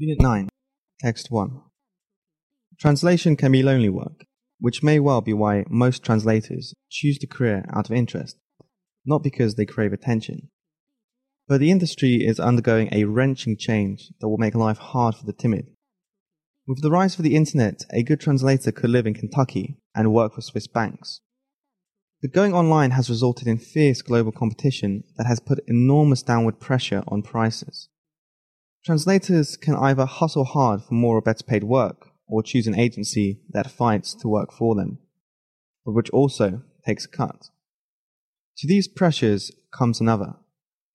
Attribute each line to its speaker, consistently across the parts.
Speaker 1: Unit 9, Text 1. Translation can be lonely work, which may well be why most translators choose the career out of interest, not because they crave attention. But the industry is undergoing a wrenching change that will make life hard for the timid. With the rise of the internet, a good translator could live in Kentucky and work for Swiss banks. But going online has resulted in fierce global competition that has put enormous downward pressure on prices. Translators can either hustle hard for more or better paid work, or choose an agency that fights to work for them, but which also takes a cut. To these pressures comes another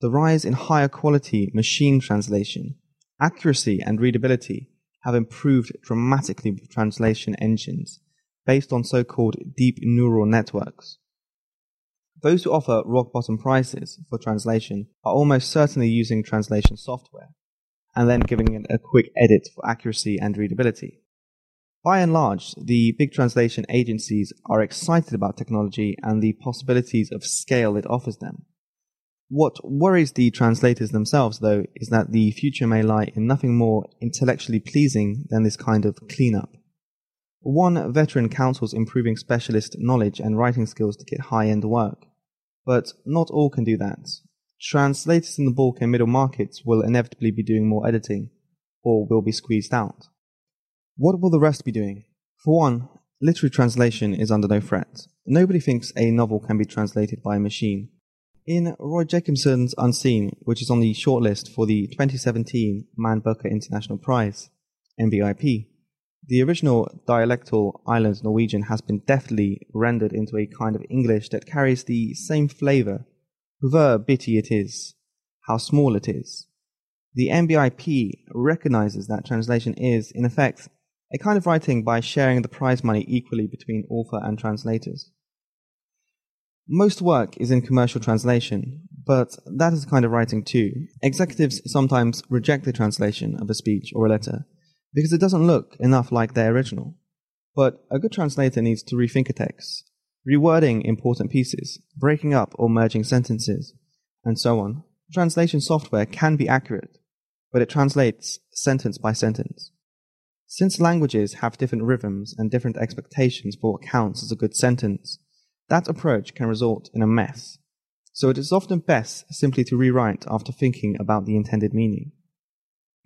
Speaker 1: the rise in higher quality machine translation. Accuracy and readability have improved dramatically with translation engines based on so called deep neural networks. Those who offer rock bottom prices for translation are almost certainly using translation software and then giving it a quick edit for accuracy and readability. By and large, the big translation agencies are excited about technology and the possibilities of scale it offers them. What worries the translators themselves, though, is that the future may lie in nothing more intellectually pleasing than this kind of cleanup. One veteran counsels improving specialist knowledge and writing skills to get high end work, but not all can do that, translators in the bulk and middle markets will inevitably be doing more editing, or will be squeezed out. What will the rest be doing? For one, literary translation is under no threat. Nobody thinks a novel can be translated by a machine. In Roy Jacobsen's Unseen, which is on the shortlist for the 2017 Man Booker International Prize, MBIP, the original dialectal island Norwegian has been deftly rendered into a kind of English that carries the same flavor however bitty it is, how small it is. The MBIP recognizes that translation is, in effect, a kind of writing by sharing the prize money equally between author and translators. Most work is in commercial translation, but that is a kind of writing too. Executives sometimes reject the translation of a speech or a letter because it doesn't look enough like their original. But a good translator needs to rethink a text, rewording important pieces, breaking up or merging sentences, and so on. Translation software can be accurate, but it translates sentence by sentence. Since languages have different rhythms and different expectations for what counts as a good sentence, that approach can result in a mess. So it is often best simply to rewrite after thinking about the intended meaning.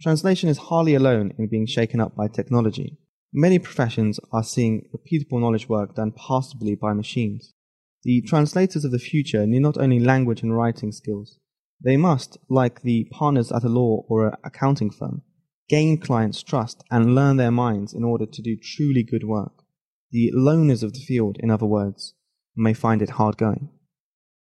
Speaker 1: Translation is hardly alone in being shaken up by technology. Many professions are seeing repeatable knowledge work done passably by machines. The translators of the future need not only language and writing skills, they must, like the partners at a law or an accounting firm, gain clients' trust and learn their minds in order to do truly good work. The loners of the field, in other words, may find it hard going.